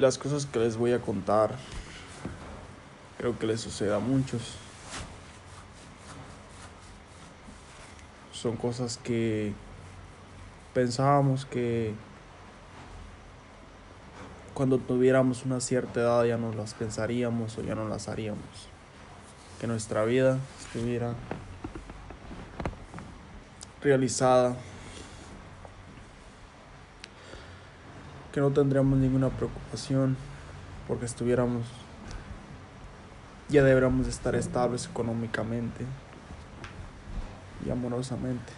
Las cosas que les voy a contar creo que les sucede a muchos. Son cosas que pensábamos que cuando tuviéramos una cierta edad ya no las pensaríamos o ya no las haríamos. Que nuestra vida estuviera realizada. Que no tendríamos ninguna preocupación porque estuviéramos ya deberíamos estar estables económicamente y amorosamente.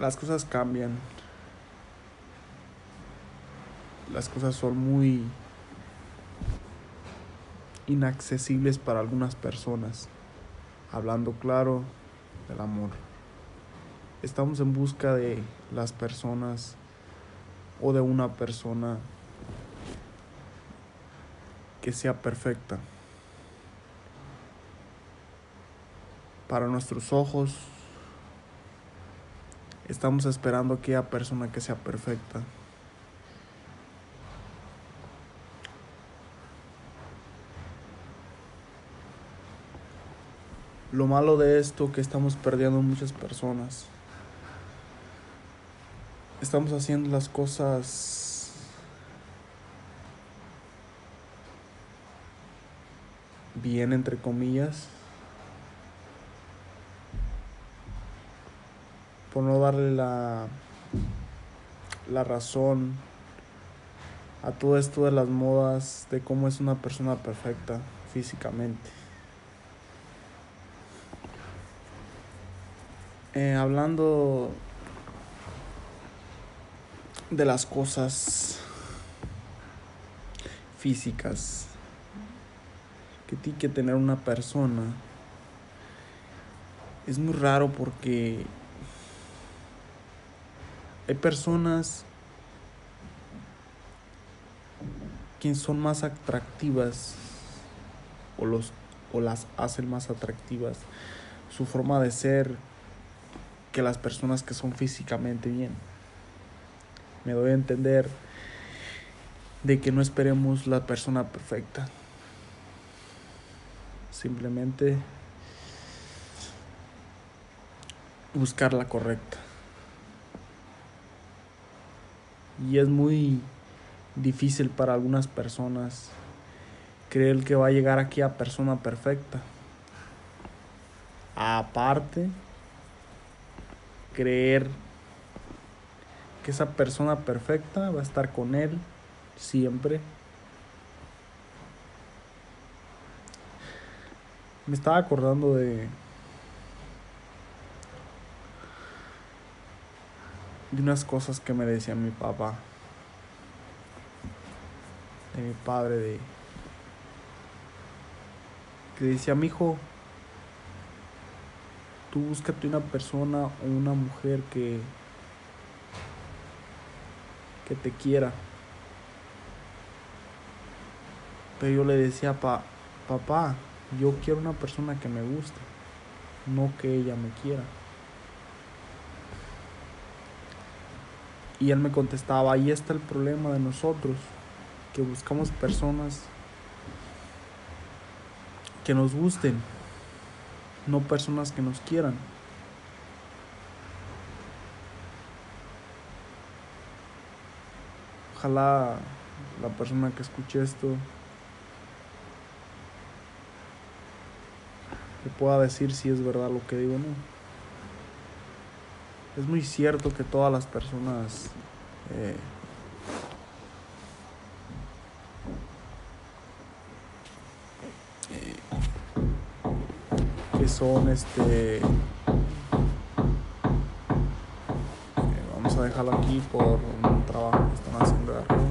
Las cosas cambian. Las cosas son muy inaccesibles para algunas personas. Hablando claro del amor. Estamos en busca de las personas o de una persona que sea perfecta. Para nuestros ojos estamos esperando aquella persona que sea perfecta. Lo malo de esto que estamos perdiendo muchas personas estamos haciendo las cosas bien, entre comillas, por no darle la, la razón a todo esto de las modas, de cómo es una persona perfecta físicamente. Eh, hablando de las cosas físicas que tiene que tener una persona es muy raro porque hay personas que son más atractivas o los o las hacen más atractivas su forma de ser que las personas que son físicamente bien me doy a entender de que no esperemos la persona perfecta. Simplemente buscar la correcta. Y es muy difícil para algunas personas creer que va a llegar aquí a persona perfecta. Aparte, creer esa persona perfecta va a estar con él siempre. Me estaba acordando de de unas cosas que me decía mi papá, de mi padre, de que decía mi hijo, tú búscate una persona o una mujer que que te quiera. Pero yo le decía, pa, papá, yo quiero una persona que me guste, no que ella me quiera. Y él me contestaba, ahí está el problema de nosotros, que buscamos personas que nos gusten, no personas que nos quieran. Ojalá la persona que escuche esto le pueda decir si es verdad lo que digo o no. Es muy cierto que todas las personas eh, eh, que son este a dejarlo aquí por un trabajo que están haciendo de arriba.